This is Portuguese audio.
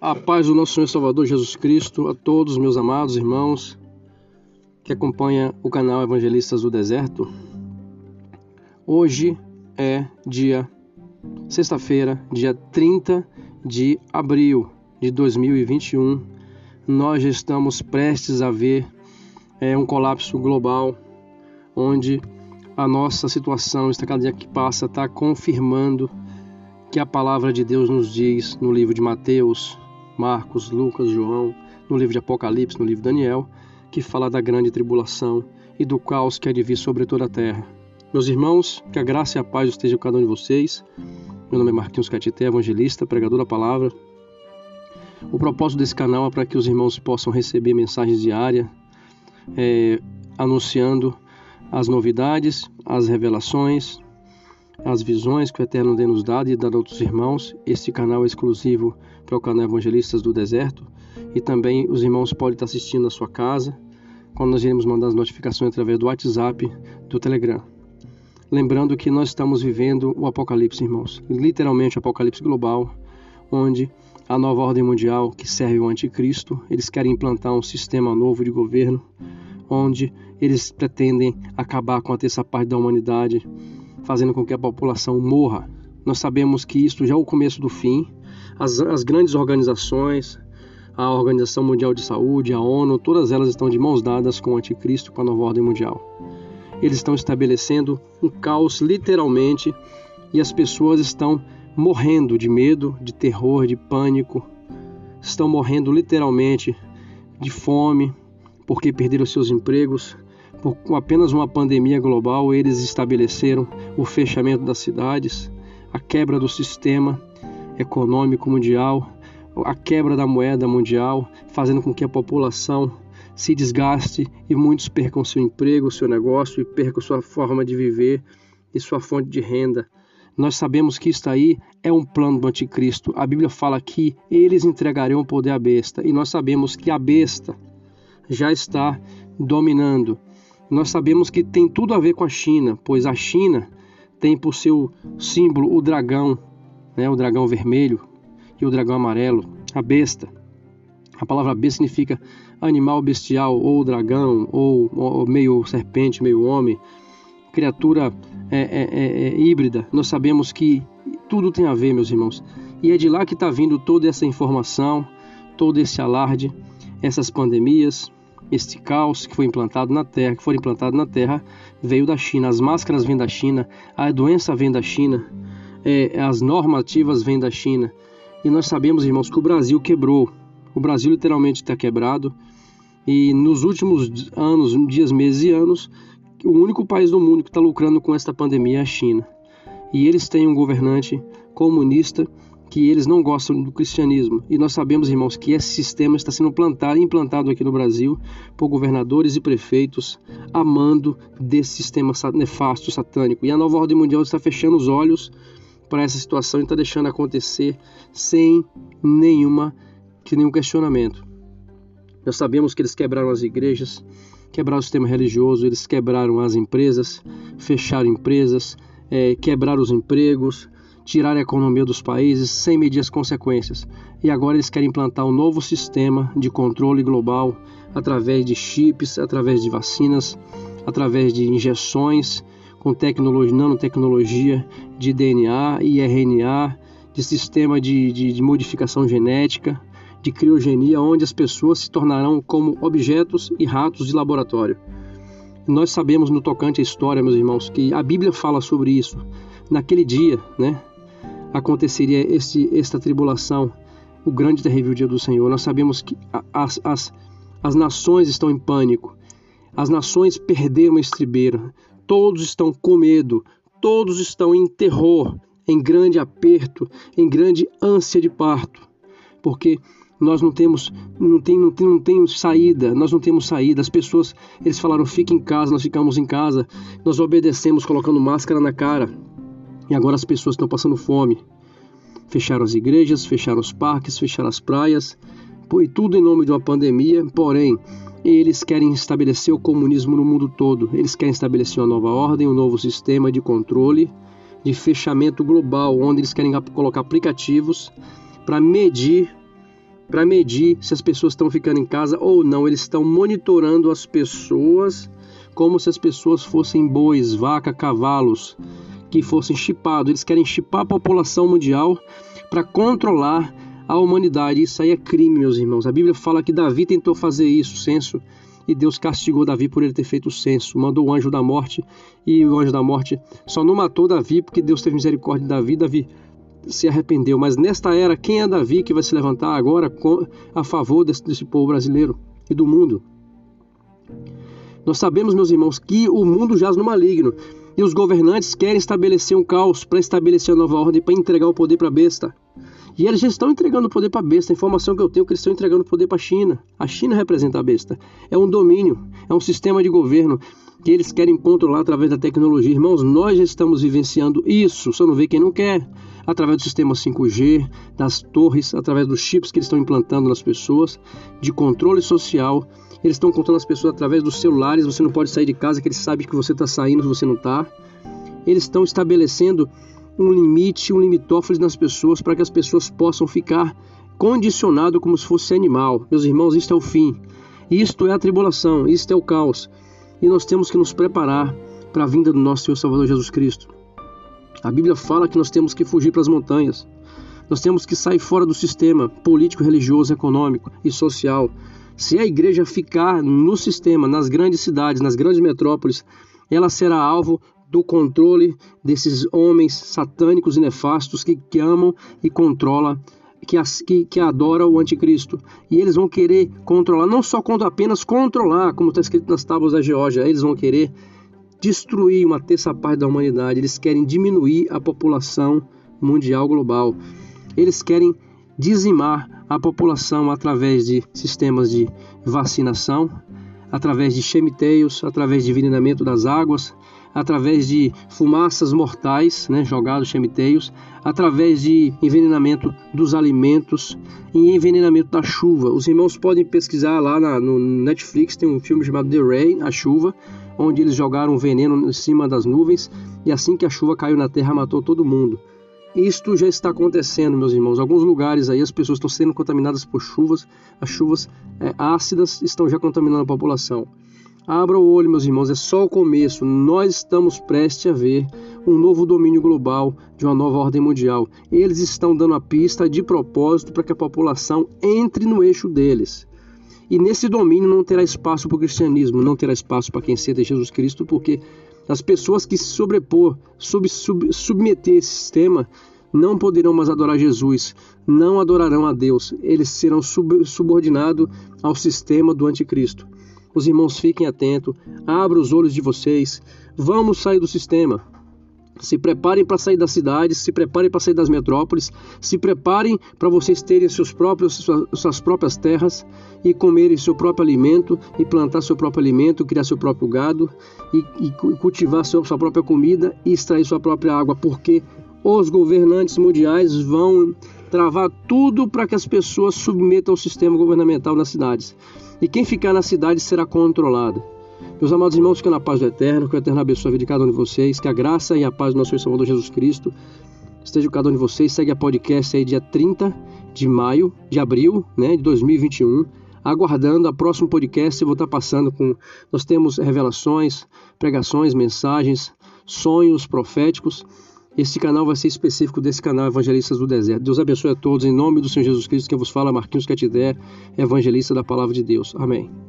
A paz do nosso Senhor Salvador Jesus Cristo a todos meus amados irmãos que acompanham o canal Evangelistas do Deserto. Hoje é dia sexta-feira, dia 30 de abril de 2021. Nós já estamos prestes a ver é, um colapso global, onde a nossa situação, está cada dia que passa, está confirmando que a palavra de Deus nos diz no livro de Mateus, Marcos, Lucas, João, no livro de Apocalipse, no livro de Daniel, que fala da grande tribulação e do caos que há de vir sobre toda a terra. Meus irmãos, que a graça e a paz estejam com cada um de vocês. Meu nome é Marquinhos Catité, evangelista, pregador da palavra. O propósito desse canal é para que os irmãos possam receber mensagens diárias, é, anunciando as novidades, as revelações, as visões que o Eterno tem nos dado e dado a outros irmãos. Este canal é exclusivo para o canal Evangelistas do Deserto e também os irmãos podem estar assistindo na sua casa quando nós iremos mandar as notificações através do WhatsApp, do Telegram. Lembrando que nós estamos vivendo o Apocalipse, irmãos, literalmente o Apocalipse global, onde a nova ordem mundial que serve o anticristo, eles querem implantar um sistema novo de governo, onde eles pretendem acabar com a terça parte da humanidade, fazendo com que a população morra. Nós sabemos que isto já é o começo do fim. As, as grandes organizações, a Organização Mundial de Saúde, a ONU, todas elas estão de mãos dadas com o Anticristo, com a nova ordem mundial. Eles estão estabelecendo um caos, literalmente, e as pessoas estão morrendo de medo, de terror, de pânico, estão morrendo literalmente de fome, porque perderam seus empregos, com apenas uma pandemia global, eles estabeleceram o fechamento das cidades, a quebra do sistema econômico mundial, a quebra da moeda mundial, fazendo com que a população se desgaste e muitos percam seu emprego, seu negócio e percam sua forma de viver e sua fonte de renda. Nós sabemos que isso aí é um plano do anticristo. A Bíblia fala que eles entregariam o poder à besta e nós sabemos que a besta já está dominando nós sabemos que tem tudo a ver com a China, pois a China tem por seu símbolo o dragão, né, o dragão vermelho e o dragão amarelo, a besta. A palavra besta significa animal bestial, ou dragão, ou, ou meio serpente, meio homem, criatura é, é, é, é, híbrida. Nós sabemos que tudo tem a ver, meus irmãos. E é de lá que está vindo toda essa informação, todo esse alarde, essas pandemias, este caos que foi implantado na Terra, que foi implantado na Terra, veio da China. As máscaras vêm da China, a doença vem da China, é, as normativas vêm da China. E nós sabemos, irmãos, que o Brasil quebrou. O Brasil literalmente está quebrado. E nos últimos anos, dias, meses e anos, o único país do mundo que está lucrando com esta pandemia é a China. E eles têm um governante comunista que eles não gostam do cristianismo. E nós sabemos, irmãos, que esse sistema está sendo plantado, implantado aqui no Brasil por governadores e prefeitos amando desse sistema nefasto, satânico. E a nova ordem mundial está fechando os olhos para essa situação e está deixando acontecer sem nenhuma, nenhum questionamento. Nós sabemos que eles quebraram as igrejas, quebraram o sistema religioso, eles quebraram as empresas, fecharam empresas, é, quebraram os empregos, tirar a economia dos países sem medir as consequências. E agora eles querem implantar um novo sistema de controle global através de chips, através de vacinas, através de injeções com tecnologia, nanotecnologia de DNA e RNA, de sistema de, de, de modificação genética, de criogenia, onde as pessoas se tornarão como objetos e ratos de laboratório. Nós sabemos no tocante à história, meus irmãos, que a Bíblia fala sobre isso. Naquele dia, né, aconteceria este, esta tribulação, o grande terrível dia do Senhor. Nós sabemos que as, as, as nações estão em pânico, as nações perderam a estribeira, todos estão com medo, todos estão em terror, em grande aperto, em grande ânsia de parto, porque nós não temos, não tem, não tem, não tem saída, nós não temos saída. As pessoas, eles falaram, fique em casa, nós ficamos em casa, nós obedecemos colocando máscara na cara. E agora as pessoas estão passando fome. Fecharam as igrejas, fecharam os parques, fecharam as praias, e tudo em nome de uma pandemia. Porém, eles querem estabelecer o comunismo no mundo todo. Eles querem estabelecer uma nova ordem, um novo sistema de controle, de fechamento global, onde eles querem colocar aplicativos para medir para medir se as pessoas estão ficando em casa ou não. Eles estão monitorando as pessoas como se as pessoas fossem bois, vaca, cavalos, que fossem chipados. Eles querem chipar a população mundial para controlar a humanidade. Isso aí é crime, meus irmãos. A Bíblia fala que Davi tentou fazer isso, censo, e Deus castigou Davi por ele ter feito o censo. Mandou o anjo da morte e o anjo da morte só não matou Davi porque Deus teve misericórdia de Davi. Davi se arrependeu. Mas nesta era, quem é Davi que vai se levantar agora a favor desse, desse povo brasileiro e do mundo? Nós sabemos, meus irmãos, que o mundo jaz no maligno e os governantes querem estabelecer um caos para estabelecer a nova ordem, para entregar o poder para a besta. E eles já estão entregando o poder para a besta. A informação que eu tenho é que eles estão entregando o poder para a China. A China representa a besta. É um domínio, é um sistema de governo que eles querem controlar através da tecnologia. Irmãos, nós já estamos vivenciando isso. Só não vê quem não quer. Através do sistema 5G, das torres, através dos chips que eles estão implantando nas pessoas, de controle social eles estão contando as pessoas através dos celulares. Você não pode sair de casa, que eles sabem que você está saindo, se você não está. Eles estão estabelecendo um limite, um limitófilo nas pessoas para que as pessoas possam ficar condicionado como se fosse animal. Meus irmãos, isto é o fim. Isto é a tribulação, isto é o caos. E nós temos que nos preparar para a vinda do nosso Senhor Salvador Jesus Cristo. A Bíblia fala que nós temos que fugir para as montanhas. Nós temos que sair fora do sistema político, religioso, econômico e social. Se a igreja ficar no sistema, nas grandes cidades, nas grandes metrópoles, ela será alvo do controle desses homens satânicos e nefastos que, que amam e controlam, que, que, que adoram o anticristo. E eles vão querer controlar, não só apenas controlar, como está escrito nas tábuas da Geórgia, eles vão querer destruir uma terça parte da humanidade, eles querem diminuir a população mundial global. Eles querem dizimar a população através de sistemas de vacinação, através de chemiteios, através de envenenamento das águas, através de fumaças mortais, né, jogados chemiteios, através de envenenamento dos alimentos e envenenamento da chuva. Os irmãos podem pesquisar lá na, no Netflix, tem um filme chamado The Rain, a chuva, onde eles jogaram veneno em cima das nuvens e assim que a chuva caiu na terra matou todo mundo. Isto já está acontecendo, meus irmãos. Alguns lugares aí as pessoas estão sendo contaminadas por chuvas, as chuvas é, ácidas estão já contaminando a população. Abra o olho, meus irmãos, é só o começo. Nós estamos prestes a ver um novo domínio global de uma nova ordem mundial. Eles estão dando a pista de propósito para que a população entre no eixo deles. E nesse domínio não terá espaço para o cristianismo, não terá espaço para quem seja Jesus Cristo, porque as pessoas que se sobrepor, sub, sub, submeter esse sistema, não poderão mais adorar Jesus, não adorarão a Deus, eles serão sub, subordinados ao sistema do anticristo. Os irmãos fiquem atentos, abram os olhos de vocês, vamos sair do sistema. Se preparem para sair das cidades, se preparem para sair das metrópoles, se preparem para vocês terem seus próprios, suas próprias terras e comerem seu próprio alimento e plantar seu próprio alimento, criar seu próprio gado e, e cultivar sua, própria comida e extrair sua própria água, porque os governantes mundiais vão travar tudo para que as pessoas submetam ao sistema governamental nas cidades. E quem ficar na cidade será controlado. Meus amados irmãos, fiquem na paz do Eterno, que o Eterno abençoe a vida de cada um de vocês, que a graça e a paz do nosso Senhor Salvador Jesus Cristo esteja com cada um de vocês. Segue a podcast aí dia 30 de maio, de abril, né, de 2021. Aguardando a próximo podcast, eu vou estar passando com. Nós temos revelações, pregações, mensagens, sonhos proféticos. Esse canal vai ser específico desse canal Evangelistas do Deserto. Deus abençoe a todos, em nome do Senhor Jesus Cristo, que vos fala, Marquinhos Catidé, evangelista da Palavra de Deus. Amém.